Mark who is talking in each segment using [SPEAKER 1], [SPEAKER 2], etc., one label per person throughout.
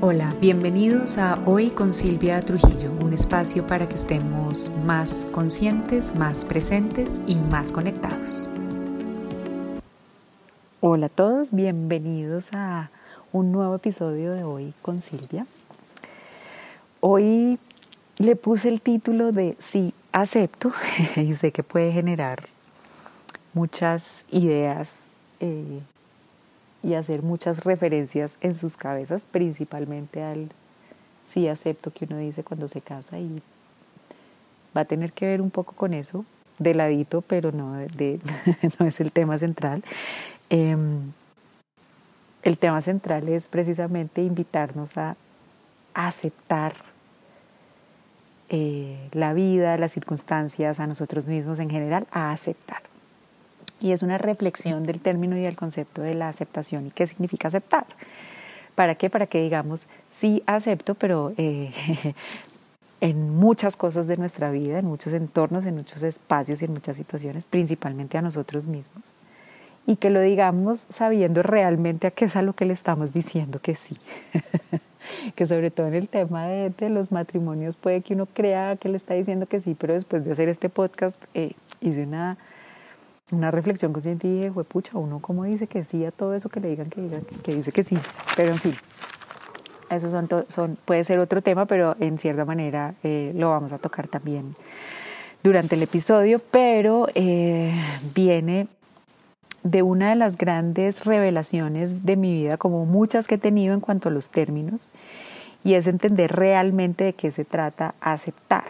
[SPEAKER 1] Hola, bienvenidos a Hoy con Silvia Trujillo, un espacio para que estemos más conscientes, más presentes y más conectados. Hola a todos, bienvenidos a un nuevo episodio de Hoy con Silvia. Hoy le puse el título de Sí acepto y sé que puede generar muchas ideas eh, y hacer muchas referencias en sus cabezas, principalmente al sí acepto que uno dice cuando se casa y va a tener que ver un poco con eso, de ladito, pero no, de, no es el tema central. Em, el tema central es precisamente invitarnos a, aceptar eh, la vida, las circunstancias, a nosotros mismos en general, a aceptar. Y es una reflexión del término y del concepto de la aceptación y qué significa aceptar. ¿Para qué? Para que digamos, sí acepto, pero eh, en muchas cosas de nuestra vida, en muchos entornos, en muchos espacios y en muchas situaciones, principalmente a nosotros mismos. Y que lo digamos sabiendo realmente a qué es a lo que le estamos diciendo que sí. que sobre todo en el tema de, los matrimonios puede que uno crea que le está diciendo que sí, pero después de hacer este podcast eh, hice una una reflexión consciente y dije, pucha, uno cómo dice que sí a todo eso que le digan que, diga, que dice que sí. Pero en fin, eso son, son, puede ser otro tema, pero en cierta manera eh, lo vamos a tocar también durante el episodio, pero eh, viene de una de las grandes revelaciones de mi vida, como muchas que he tenido en cuanto a los términos, y es entender realmente de qué se trata aceptar.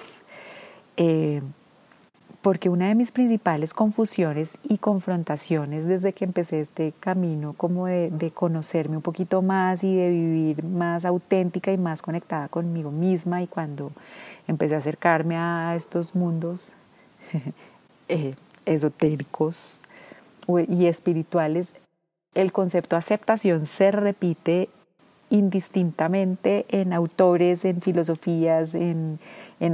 [SPEAKER 1] Eh, porque una de mis principales confusiones y confrontaciones desde que empecé este camino como de, conocerme un poquito más y de vivir más auténtica y más conectada conmigo misma y cuando empecé a acercarme a estos mundos eh, esotéricos y espirituales, el concepto aceptación se repite indistintamente en autores, en filosofías, en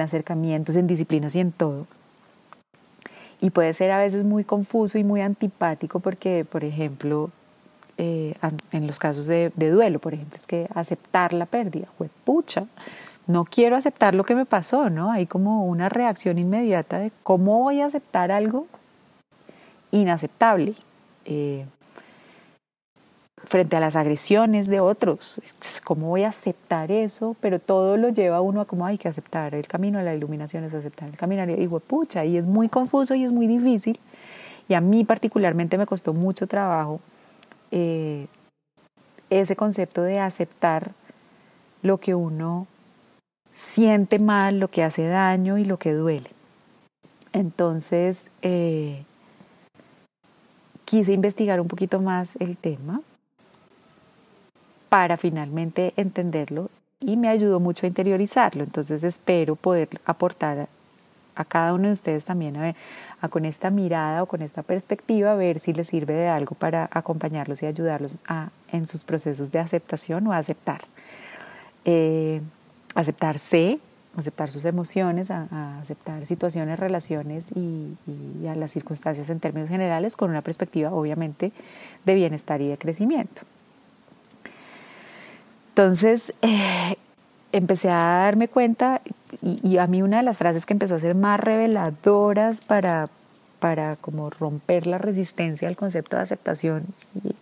[SPEAKER 1] acercamientos, en disciplinas y en todo y puede ser a veces muy confuso y muy antipático porque, por ejemplo, eh, en los casos de, duelo, por ejemplo, es que aceptar la pérdida, pucha, no quiero aceptar lo que me pasó, ¿no? Hay como una reacción inmediata de cómo voy a aceptar algo inaceptable. Eh, frente a las agresiones de otros. ¿Cómo voy a aceptar eso? Pero todo lo lleva a uno a como hay que aceptar. El camino a la iluminación es aceptar el camino. Y digo, pucha, y es muy confuso y es muy difícil. Y a mí particularmente me costó mucho trabajo eh, ese concepto de aceptar lo que uno siente mal, lo que hace daño y lo que duele. Entonces, eh, quise investigar un poquito más el tema para finalmente entenderlo y me ayudó mucho a interiorizarlo. Entonces espero poder aportar a cada uno de ustedes también a ver, a con esta mirada o con esta perspectiva, a ver si les sirve de algo para acompañarlos y ayudarlos a, en sus procesos de aceptación o a aceptar. Eh, aceptarse, aceptar sus emociones, a, aceptar situaciones, relaciones y, y a las circunstancias en términos generales con una perspectiva obviamente de bienestar y de crecimiento. Entonces, eh, empecé a darme cuenta y, a mí una de las frases que empezó a ser más reveladoras para, para como romper la resistencia al concepto de aceptación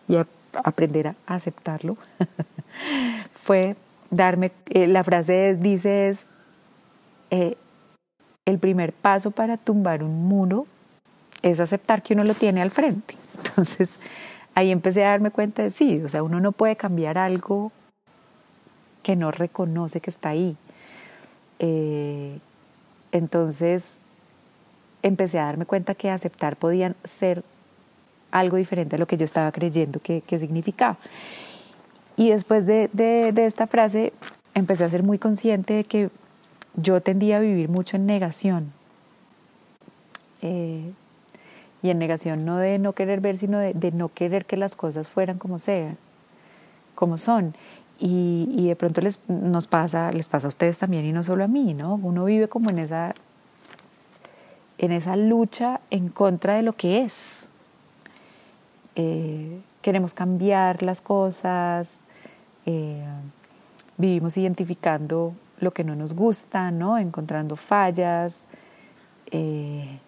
[SPEAKER 1] y, aprender a aceptarlo fue darme, eh, la frase dice es, eh, el primer paso para tumbar un muro es aceptar que uno lo tiene al frente. Entonces, ahí empecé a darme cuenta de sí, o sea, uno no puede cambiar algo que no reconoce que está ahí. Eh, entonces empecé a darme cuenta que aceptar podía ser algo diferente a lo que yo estaba creyendo que, significaba. Y después de, esta frase empecé a ser muy consciente de que yo tendía a vivir mucho en negación. Eh, y en negación no de no querer ver, sino de, de, no querer que las cosas fueran como sean, como son. Y, de pronto les, nos pasa, les pasa a ustedes también y no solo a mí, ¿no? Uno vive como en esa, en esa lucha en contra de lo que es. Eh, queremos cambiar las cosas, eh, vivimos identificando lo que no nos gusta, ¿no? encontrando fallas, eh,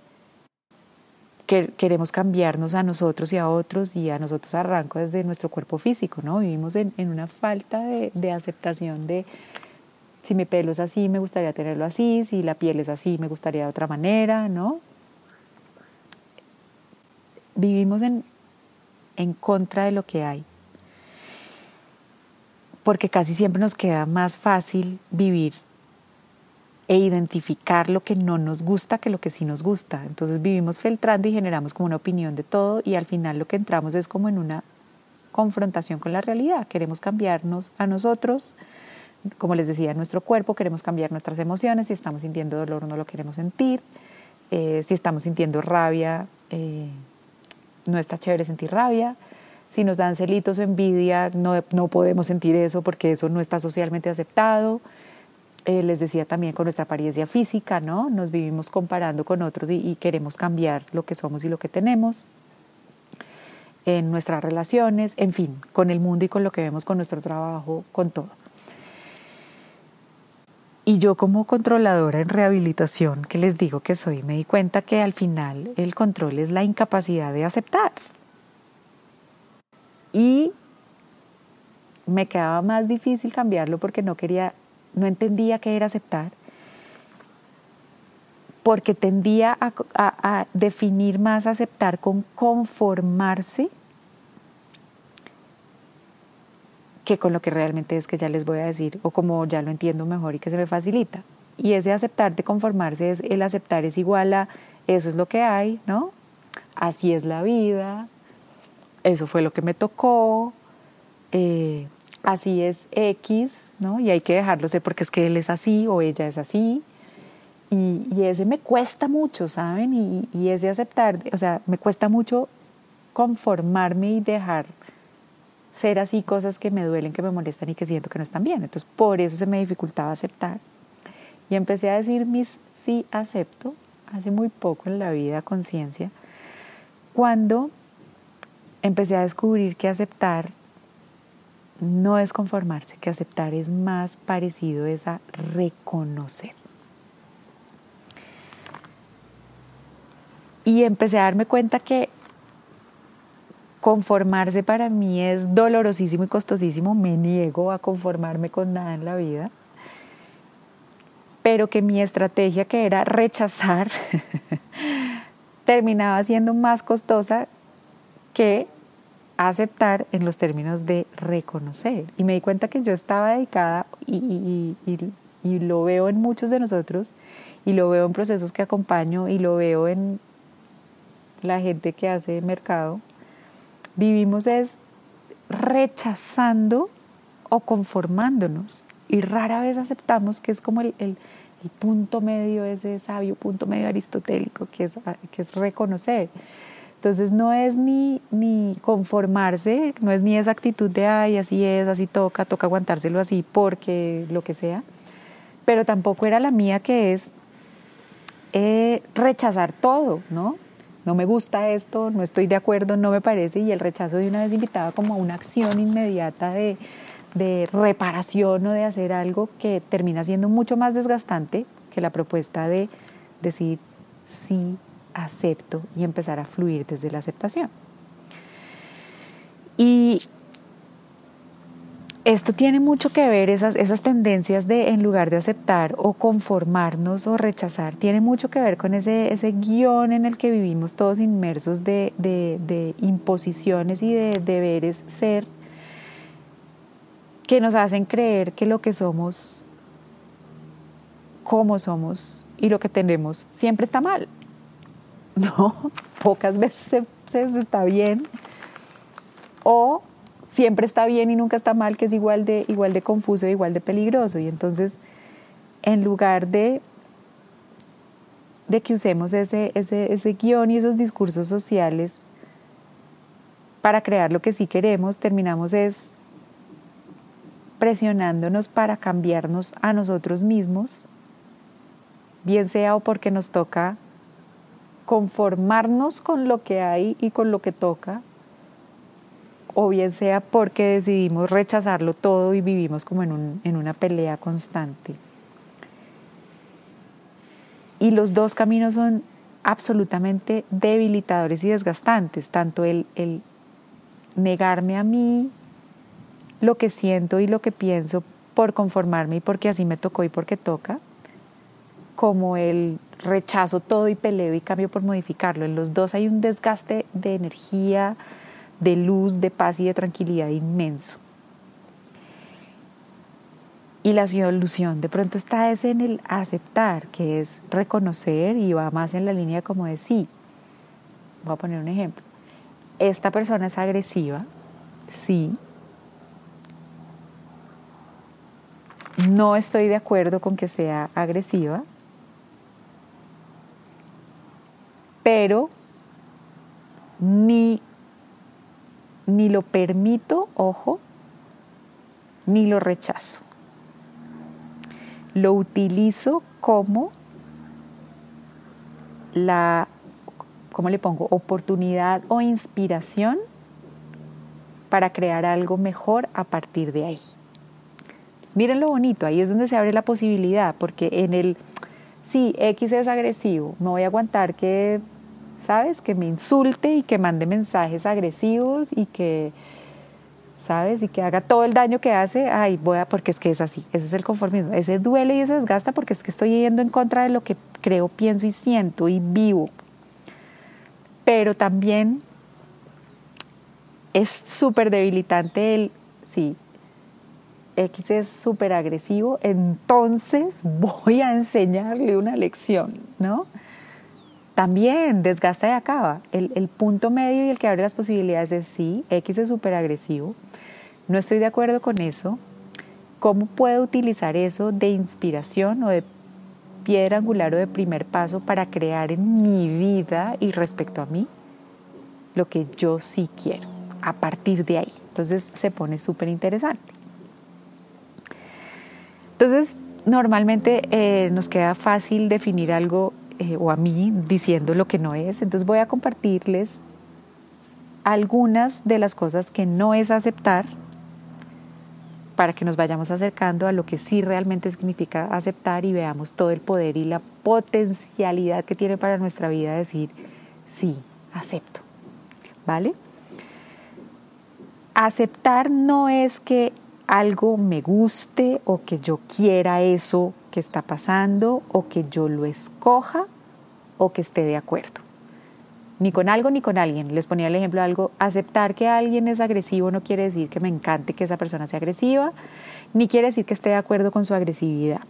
[SPEAKER 1] que queremos cambiarnos a nosotros y a otros y a nosotros arranco desde nuestro cuerpo físico, ¿no? Vivimos en, una falta de, de, aceptación de si mi pelo es así, me gustaría tenerlo así, si la piel es así, me gustaría de otra manera, ¿no? Vivimos en, en contra de lo que hay, porque casi siempre nos queda más fácil vivir e identificar lo que no nos gusta que lo que sí nos gusta. Entonces vivimos filtrando y generamos como una opinión de todo y al final lo que entramos es como en una confrontación con la realidad. Queremos cambiarnos a nosotros, como les decía, nuestro cuerpo, queremos cambiar nuestras emociones, si estamos sintiendo dolor no lo queremos sentir, eh, si estamos sintiendo rabia, eh, no está chévere sentir rabia, si nos dan celitos o envidia, no, no podemos sentir eso porque eso no está socialmente aceptado. Eh, les decía también con nuestra apariencia física, ¿no? Nos vivimos comparando con otros y, queremos cambiar lo que somos y lo que tenemos en nuestras relaciones, en fin, con el mundo y con lo que vemos con nuestro trabajo, con todo. Y yo como controladora en rehabilitación, que les digo que soy, me di cuenta que al final el control es la incapacidad de aceptar. Y me quedaba más difícil cambiarlo porque no quería no entendía qué era aceptar, porque tendía a, definir más aceptar con conformarse que con lo que realmente es que ya les voy a decir, o como ya lo entiendo mejor y que se me facilita. Y ese aceptar de conformarse es el aceptar es igual a eso es lo que hay, ¿no? Así es la vida, eso fue lo que me tocó, eh, así es X, ¿no? Y hay que dejarlo ser porque es que él es así o ella es así. Y, ese me cuesta mucho, ¿saben? Y, y, ese aceptar, o sea, me cuesta mucho conformarme y dejar ser así cosas que me duelen, que me molestan y que siento que no están bien. Entonces, por eso se me dificultaba aceptar. Y empecé a decir mis sí acepto, hace muy poco en la vida, conciencia, cuando empecé a descubrir que aceptar no es conformarse, que aceptar es más parecido es a reconocer. Y empecé a darme cuenta que conformarse para mí es dolorosísimo y costosísimo, me niego a conformarme con nada en la vida, pero que mi estrategia que era rechazar terminaba siendo más costosa que aceptar en los términos de reconocer. Y me di cuenta que yo estaba dedicada y, y, lo veo en muchos de nosotros y lo veo en procesos que acompaño y lo veo en la gente que hace mercado. Vivimos es rechazando o conformándonos y rara vez aceptamos que es como el, el, el punto medio, ese sabio punto medio aristotélico que es, que es reconocer. Entonces no es ni, ni conformarse, no es ni esa actitud de, ay, así es, así toca, toca aguantárselo así porque lo que sea, pero tampoco era la mía que es eh, rechazar todo, ¿no? No me gusta esto, no estoy de acuerdo, no me parece, y el rechazo de una vez invitaba como a una acción inmediata de, de reparación o de hacer algo que termina siendo mucho más desgastante que la propuesta de decir sí acepto y empezar a fluir desde la aceptación. Y esto tiene mucho que ver, esas, esas tendencias de en lugar de aceptar o conformarnos o rechazar, tiene mucho que ver con ese, ese guion en el que vivimos todos inmersos de, de imposiciones y de deberes ser que nos hacen creer que lo que somos, como somos y lo que tenemos siempre está mal. No, pocas veces está bien. O siempre está bien y nunca está mal, que es igual de, igual de confuso, igual de peligroso. Y entonces, en lugar de, de que usemos ese, ese, ese guion y esos discursos sociales para crear lo que sí queremos, terminamos es presionándonos para cambiarnos a nosotros mismos, bien sea o porque nos toca conformarnos con lo que hay y con lo que toca, o bien sea porque decidimos rechazarlo todo y vivimos como en, un, en una pelea constante. Y los dos caminos son absolutamente debilitadores y desgastantes, tanto el, el negarme a mí lo que siento y lo que pienso por conformarme y porque así me tocó y porque toca, como el rechazo todo y peleo y cambio por modificarlo. En los dos hay un desgaste de energía, de luz, de paz y de tranquilidad inmenso. Y la solución de pronto está es en el aceptar, que es reconocer y va más en la línea como de sí. Voy a poner un ejemplo. Esta persona es agresiva, sí. No estoy de acuerdo con que sea agresiva, pero ni, ni lo permito, ojo, ni lo rechazo. Lo utilizo como la, ¿cómo le pongo? Oportunidad o inspiración para crear algo mejor a partir de ahí. Miren lo bonito, ahí es donde se abre la posibilidad, porque en el, sí, X es agresivo, me voy a aguantar que ¿sabes? Que me insulte y que mande mensajes agresivos y que, ¿sabes? Y que haga todo el daño que hace, ay, voy a, porque es que es así, ese es el conformismo, ese duele y ese desgasta porque es que estoy yendo en contra de lo que creo, pienso y siento y vivo. Pero también es súper debilitante el, sí, X es súper agresivo, entonces voy a enseñarle una lección, ¿no? También desgasta y acaba. El, punto medio y el que abre las posibilidades es sí, X es súper agresivo, no estoy de acuerdo con eso. ¿Cómo puedo utilizar eso de inspiración o de piedra angular o de primer paso para crear en mi vida y respecto a mí lo que yo sí quiero a partir de ahí? Entonces se pone súper interesante. Entonces, normalmente eh, nos queda fácil definir algo eh, o a mí diciendo lo que no es. Entonces voy a compartirles algunas de las cosas que no es aceptar para que nos vayamos acercando a lo que sí realmente significa aceptar y veamos todo el poder y la potencialidad que tiene para nuestra vida decir, sí, acepto. ¿Vale? Aceptar no es que algo me guste o que yo quiera eso que está pasando o que yo lo escoja o que esté de acuerdo. Ni con algo ni con alguien. Les ponía el ejemplo de algo, aceptar que alguien es agresivo no quiere decir que me encante que esa persona sea agresiva, ni quiere decir que esté de acuerdo con su agresividad.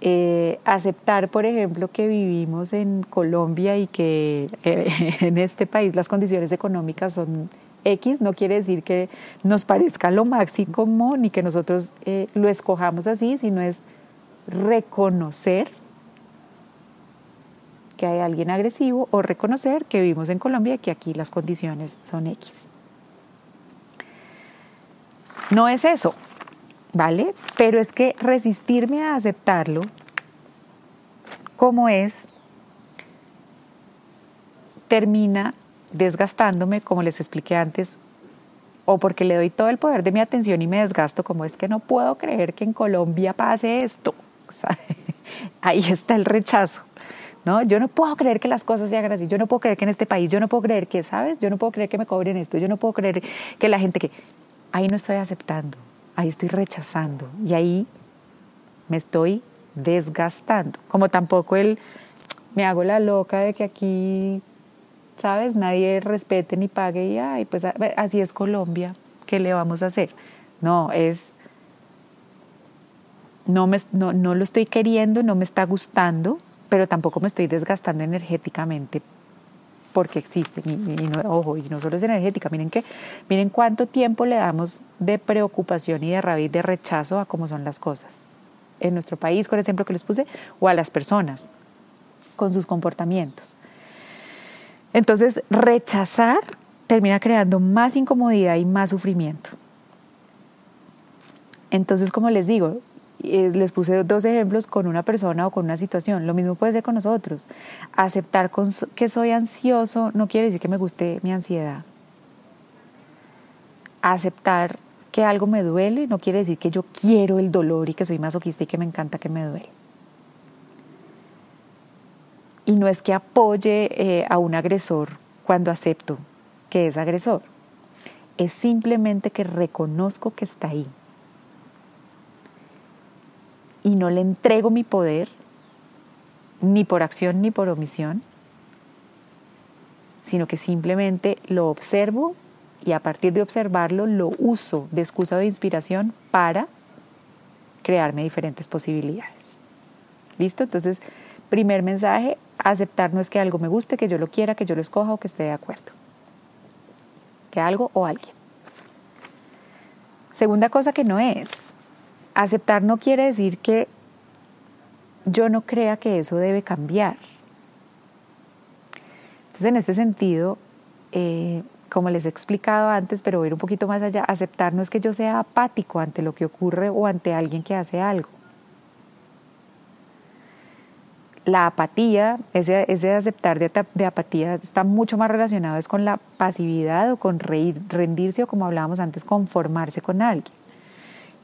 [SPEAKER 1] Eh, aceptar, por ejemplo, que vivimos en Colombia y que eh, en este país las condiciones económicas son X, no quiere decir que nos parezca lo máximo ni que nosotros eh, lo escojamos así, sino es reconocer que hay alguien agresivo o reconocer que vivimos en Colombia y que aquí las condiciones son X. No es eso, ¿vale? Pero es que resistirme a aceptarlo como es termina desgastándome, como les expliqué antes, o porque le doy todo el poder de mi atención y me desgasto, como es que no puedo creer que en Colombia pase esto. ahí está el rechazo. ¿no? Yo no puedo creer que las cosas se hagan así, yo no puedo creer que en este país, yo no puedo creer que, ¿sabes? Yo no puedo creer que me cobren esto, yo no puedo creer que la gente que... Ahí no estoy aceptando, ahí estoy rechazando y ahí me estoy desgastando. Como tampoco el me hago la loca de que aquí, ¿sabes? Nadie respete ni pague y, ay, pues así es Colombia, ¿qué le vamos a hacer? No, es no, me, no, no lo estoy queriendo, no me está gustando, pero tampoco me estoy desgastando energéticamente porque existe. Y, no, ojo, y no solo es energética, miren que, miren cuánto tiempo le damos de preocupación y de rabia y de rechazo a cómo son las cosas. En nuestro país, con el ejemplo que les puse, o a las personas con sus comportamientos. Entonces, rechazar termina creando más incomodidad y más sufrimiento. Entonces, como les digo, les puse dos ejemplos con una persona o con una situación. Lo mismo puede ser con nosotros. Aceptar que soy ansioso no quiere decir que me guste mi ansiedad. aceptar que algo me duele no quiere decir que yo quiero el dolor y que soy masoquista y que me encanta que me duele. Y no es que apoye eh, a un agresor cuando acepto que es agresor. Es simplemente que reconozco que está ahí. Y no le entrego mi poder, ni por acción ni por omisión, sino que simplemente lo observo y a partir de observarlo lo uso de excusa de inspiración para crearme diferentes posibilidades. ¿Listo? Entonces, primer mensaje, aceptar no es que algo me guste, que yo lo quiera, que yo lo escoja o que esté de acuerdo. Que algo o alguien. Segunda cosa que no es, aceptar no quiere decir que yo no crea que eso debe cambiar. Entonces, en este sentido, eh, como les he explicado antes, pero voy a ir un poquito más allá, aceptar no es que yo sea apático ante lo que ocurre o ante alguien que hace algo. La apatía, ese, ese aceptar de, apatía está mucho más relacionado es con la pasividad o con rendirse o como hablábamos antes, conformarse con alguien.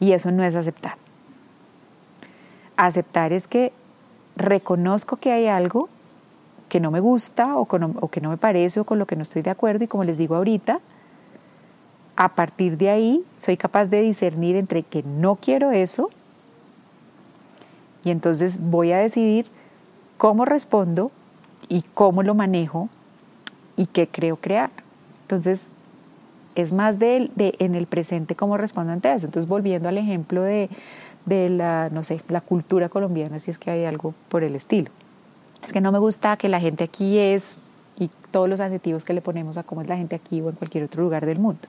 [SPEAKER 1] Y eso no es aceptar. Aceptar es que reconozco que hay algo que no me gusta o, que no me parece o con lo que no estoy de acuerdo y como les digo ahorita, a partir de ahí soy capaz de discernir entre que no quiero eso y entonces voy a decidir cómo respondo y cómo lo manejo y qué creo crear. Entonces, es más de, en el presente cómo respondo ante eso. Entonces, volviendo al ejemplo de, de la, no sé, la cultura colombiana, si es que hay algo por el estilo es que no me gusta que la gente aquí es, y todos los adjetivos que le ponemos a cómo es la gente aquí o en cualquier otro lugar del mundo.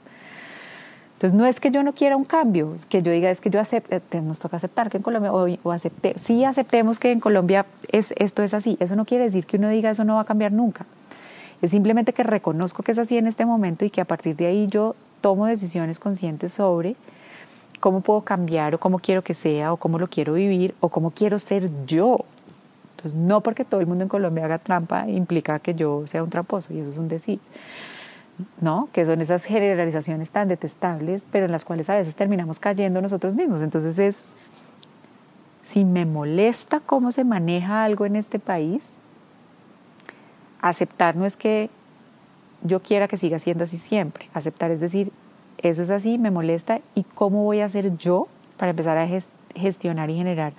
[SPEAKER 1] Entonces no es que yo no quiera un cambio, que yo diga es que yo acepte, eh, nos toca aceptar que en Colombia, o, o acepte, sí aceptemos que en Colombia es, esto es así. Eso no quiere decir que uno diga eso no va a cambiar nunca. Es simplemente que reconozco que es así en este momento y que a partir de ahí yo tomo decisiones conscientes sobre cómo puedo cambiar o cómo quiero que sea o cómo lo quiero vivir o cómo quiero ser yo entonces, no porque todo el mundo en Colombia haga trampa implica que yo sea un tramposo, y eso es un decir. ¿no? Que son esas generalizaciones tan detestables, pero en las cuales a veces terminamos cayendo nosotros mismos. Entonces es, si me molesta cómo se maneja algo en este país, aceptar no es que yo quiera que siga siendo así siempre. Aceptar es decir, eso es así, me molesta, y cómo voy a hacer yo para empezar a gestionar y generar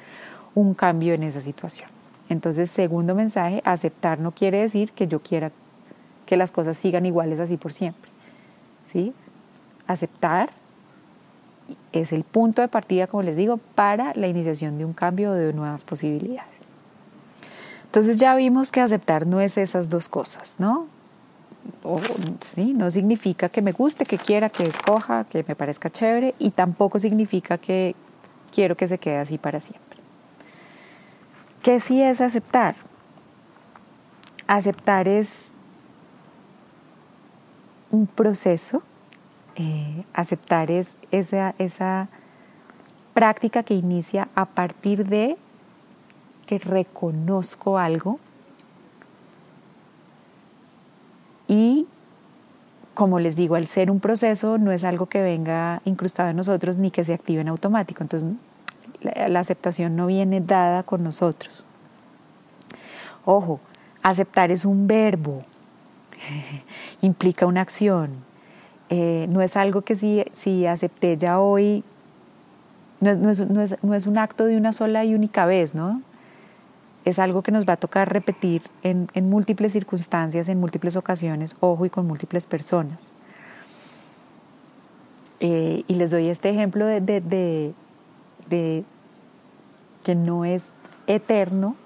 [SPEAKER 1] un cambio en esa situación. Entonces, segundo mensaje, aceptar no quiere decir que yo quiera que las cosas sigan iguales así por siempre. ¿Sí? Aceptar es el punto de partida, como les digo, para la iniciación de un cambio o de nuevas posibilidades. Entonces ya vimos que aceptar no es esas dos cosas, ¿no? sí, no significa que me guste, que quiera, que escoja, que me parezca chévere y tampoco significa que quiero que se quede así para siempre. ¿Qué sí es aceptar? Aceptar es un proceso, eh, aceptar es esa práctica que inicia a partir de que reconozco algo y como les digo, al ser un proceso no es algo que venga incrustado en nosotros ni que se active en automático. Entonces la, aceptación no viene dada con nosotros. Ojo, aceptar es un verbo, implica una acción. Eh, no es algo que si, si acepté ya hoy, no es, no, es, un acto de una sola y única vez, ¿no? Es algo que nos va a tocar repetir en, múltiples circunstancias, en múltiples ocasiones, ojo, y con múltiples personas. Eh, y les doy este ejemplo de, de que no es eterno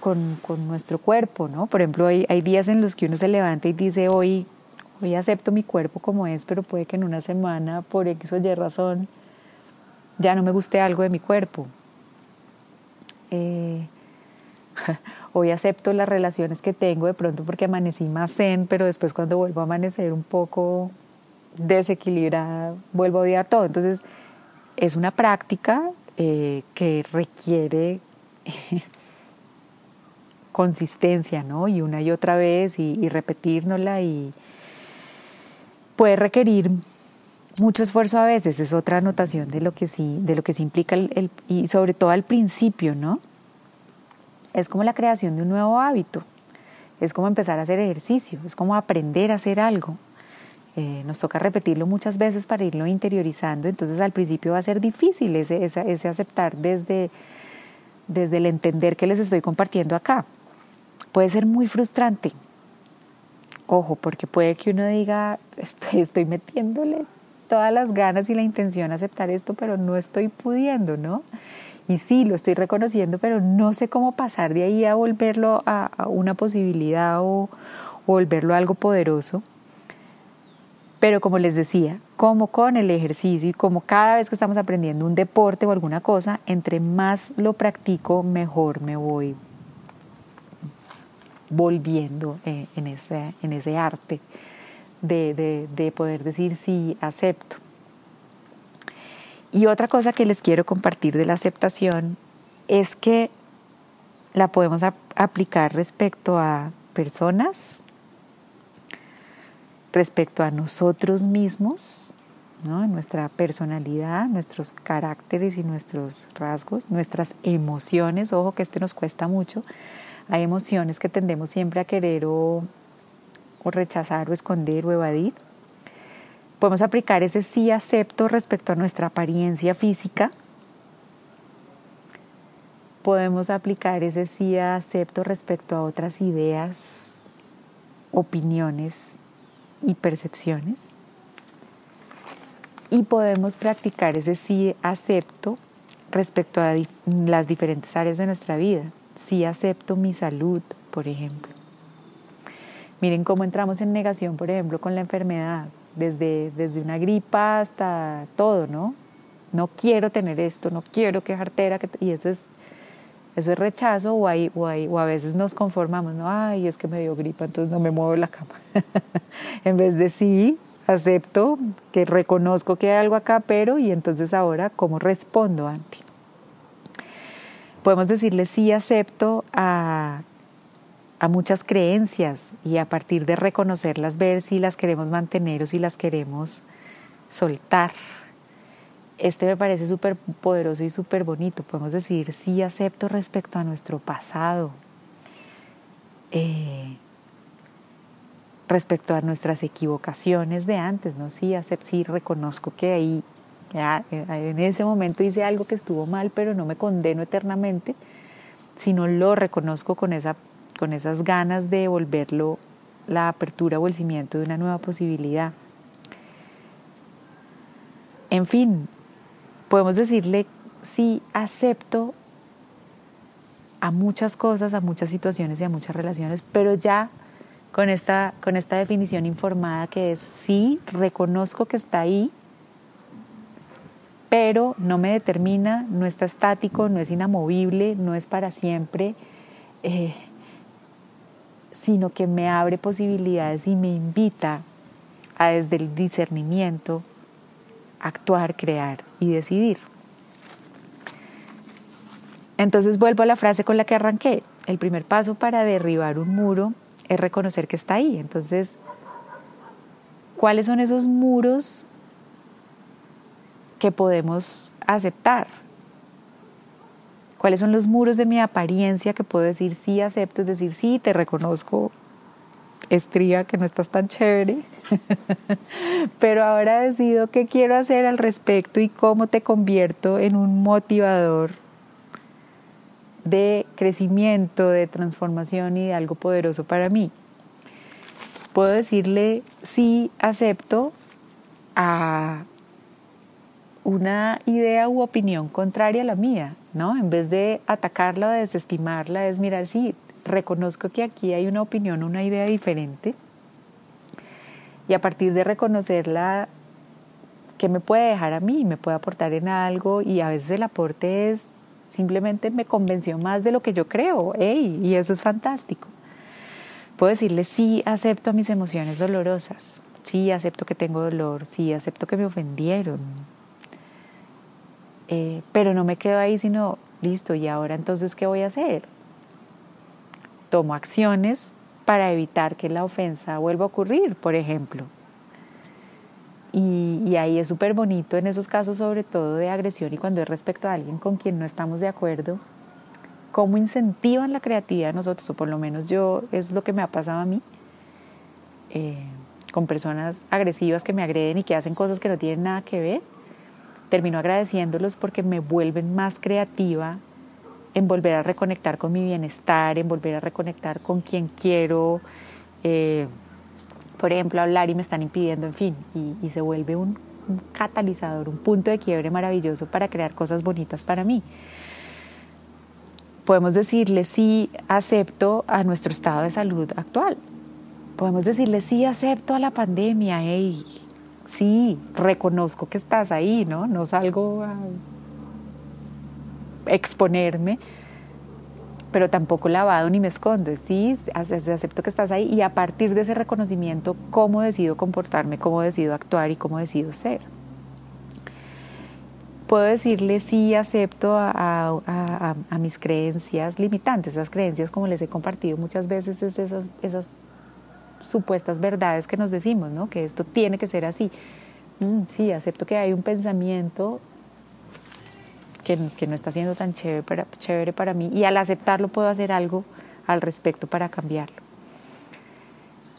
[SPEAKER 1] con, nuestro cuerpo, ¿no? Por ejemplo, hay, hay, días en los que uno se levanta y dice, hoy, hoy acepto mi cuerpo como es, pero puede que en una semana, por X o Y razón, ya no me guste algo de mi cuerpo. Eh, hoy acepto las relaciones que tengo de pronto porque amanecí más zen, pero después cuando vuelvo a amanecer un poco desequilibrada, vuelvo a odiar todo. Entonces, es una práctica eh, que requiere consistencia, ¿no? Y una y otra vez y, y repetírnosla y puede requerir mucho esfuerzo a veces, es otra anotación de lo que sí, de lo que sí implica el, y sobre todo al principio, ¿no? Es como la creación de un nuevo hábito, es como empezar a hacer ejercicio, es como aprender a hacer algo. Eh, nos toca repetirlo muchas veces para irlo interiorizando, entonces al principio va a ser difícil ese, ese, aceptar desde, desde el entender que les estoy compartiendo acá. Puede ser muy frustrante, ojo, porque puede que uno diga, estoy metiéndole todas las ganas y la intención a aceptar esto, pero no estoy pudiendo, ¿no? Y sí, lo estoy reconociendo, pero no sé cómo pasar de ahí a volverlo a, una posibilidad o, volverlo a algo poderoso. Pero como les decía, como con el ejercicio y como cada vez que estamos aprendiendo un deporte o alguna cosa, entre más lo practico, mejor me voy volviendo eh, en ese, arte de, de, poder decir sí, acepto. Y otra cosa que les quiero compartir de la aceptación es que la podemos aplicar respecto a personas, respecto a nosotros mismos, nuestra personalidad, nuestros caracteres y nuestros rasgos, nuestras emociones. Ojo que este nos cuesta mucho. Hay emociones que tendemos siempre a querer o o rechazar o esconder o evadir. Podemos aplicar ese sí acepto respecto a nuestra apariencia física. Podemos aplicar ese sí acepto respecto a otras ideas, opiniones y percepciones. Y podemos practicar ese sí acepto respecto a las diferentes áreas de nuestra vida. Sí acepto mi salud, por ejemplo. Miren cómo entramos en negación, por ejemplo, con la enfermedad, desde, desde una gripa hasta todo, ¿no? No quiero tener esto, no quiero que artera, y eso es, eso es rechazo o, hay, o, hay, o a veces nos conformamos, ¿no? Ay, es que me dio gripa, entonces no me muevo la cama. en vez de sí, acepto que reconozco que hay algo acá, pero y entonces ahora, ¿cómo respondo ante? Podemos decirle sí acepto a a muchas creencias y a partir de reconocerlas, ver si las queremos mantener o si las queremos soltar. Este me parece súper poderoso y súper bonito. Podemos decir, sí acepto respecto a nuestro pasado, eh, respecto a nuestras equivocaciones de antes, ¿no? Sí, acepto, sí reconozco que ahí, eh, en ese momento hice algo que estuvo mal, pero no me condeno eternamente, sino lo reconozco con esa con esas ganas de volverlo la apertura o el cimiento de una nueva posibilidad. En fin, podemos decirle sí acepto a muchas cosas, a muchas situaciones y a muchas relaciones, pero ya con esta, con esta definición informada que es sí, reconozco que está ahí, pero no me determina, no está estático, no es inamovible, no es para siempre. Eh, sino que me abre posibilidades y me invita a desde el discernimiento actuar, crear y decidir. Entonces vuelvo a la frase con la que arranqué. El primer paso para derribar un muro es reconocer que está ahí. Entonces, ¿cuáles son esos muros que podemos aceptar? Cuáles son los muros de mi apariencia que puedo decir sí acepto, es decir, sí, te reconozco, estría, que no estás tan chévere, pero ahora decido qué quiero hacer al respecto y cómo te convierto en un motivador de crecimiento, de transformación y de algo poderoso para mí. Puedo decirle sí acepto a una idea u opinión contraria a la mía, ¿no? En vez de atacarla o de desestimarla, es mirar, sí, reconozco que aquí hay una opinión, una idea diferente. Y a partir de reconocerla, ¿qué me puede dejar a mí? ¿Me puede aportar en algo? Y a veces el aporte es simplemente me convenció más de lo que yo creo. ¡Ey! Y eso es fantástico. Puedo decirle, sí, acepto mis emociones dolorosas. Sí, acepto que tengo dolor. Sí, acepto que me ofendieron eh, pero no me quedo ahí, sino, listo, ¿y ahora entonces qué voy a hacer? Tomo acciones para evitar que la ofensa vuelva a ocurrir, por ejemplo. Y, ahí es súper bonito en esos casos, sobre todo de agresión y cuando es respecto a alguien con quien no estamos de acuerdo, cómo incentivan la creatividad de nosotros, o por lo menos yo es lo que me ha pasado a mí, eh, con personas agresivas que me agreden y que hacen cosas que no tienen nada que ver, termino agradeciéndolos porque me vuelven más creativa en volver a reconectar con mi bienestar, en volver a reconectar con quien quiero, eh, por ejemplo, hablar y me están impidiendo, en fin, y, se vuelve un, un catalizador, un punto de quiebre maravilloso para crear cosas bonitas para mí podemos decirle sí acepto a nuestro estado de salud actual. Podemos decirle sí acepto a la pandemia, hey, sí, reconozco que estás ahí, ¿no? No salgo a exponerme, pero tampoco lavado ni me escondo, sí, acepto que estás ahí y a partir de ese reconocimiento, cómo decido comportarme, cómo decido actuar y cómo decido ser puedo decirle sí acepto a, mis creencias limitantes, esas creencias como les he compartido muchas veces, es esas, esas supuestas verdades que nos decimos, ¿no? que esto tiene que ser así. Mm, sí, acepto que hay un pensamiento que, que, no está siendo tan chévere para, chévere para mí y al aceptarlo puedo hacer algo al respecto para cambiarlo.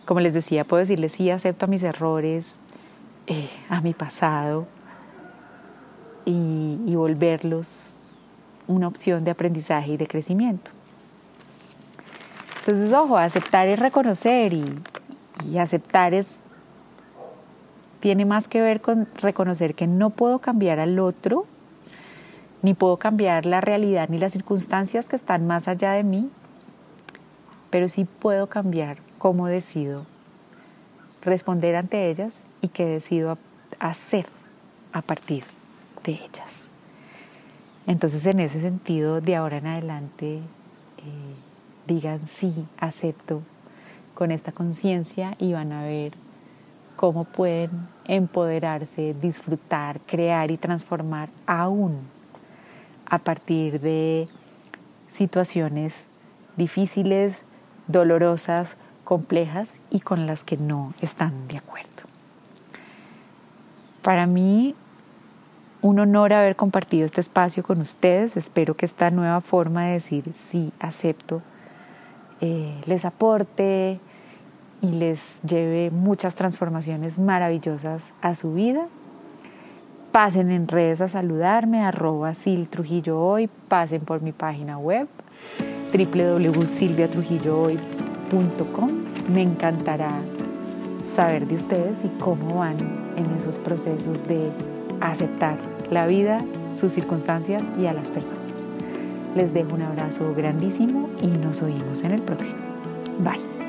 [SPEAKER 1] Como les decía, puedo decirle sí acepto a mis errores, eh, a mi pasado, y, volverlos una opción de aprendizaje y de crecimiento. Entonces, ojo, aceptar es reconocer y, y, aceptar es tiene más que ver con reconocer que no puedo cambiar al otro, ni puedo cambiar la realidad ni las circunstancias que están más allá de mí, pero sí puedo cambiar cómo decido responder ante ellas y qué decido hacer a partir de ellas. Entonces, en ese sentido, de ahora en adelante, eh, digan sí, acepto con esta conciencia y van a ver cómo pueden empoderarse, disfrutar, crear y transformar aún a partir de situaciones difíciles, dolorosas, complejas y con las que no están de acuerdo. Para mí un honor haber compartido este espacio con ustedes. Espero que esta nueva forma de decir sí, acepto, eh, les aporte y les lleve muchas transformaciones maravillosas a su vida. Pasen en redes a saludarme, arroba Sil Trujillo Hoy, pasen por mi página web www.silviatrujillohoy.com. Me encantará saber de ustedes y cómo van en esos procesos de aceptar la vida, sus circunstancias y a las personas. Les dejo un abrazo grandísimo y nos oímos en el próximo. Bye.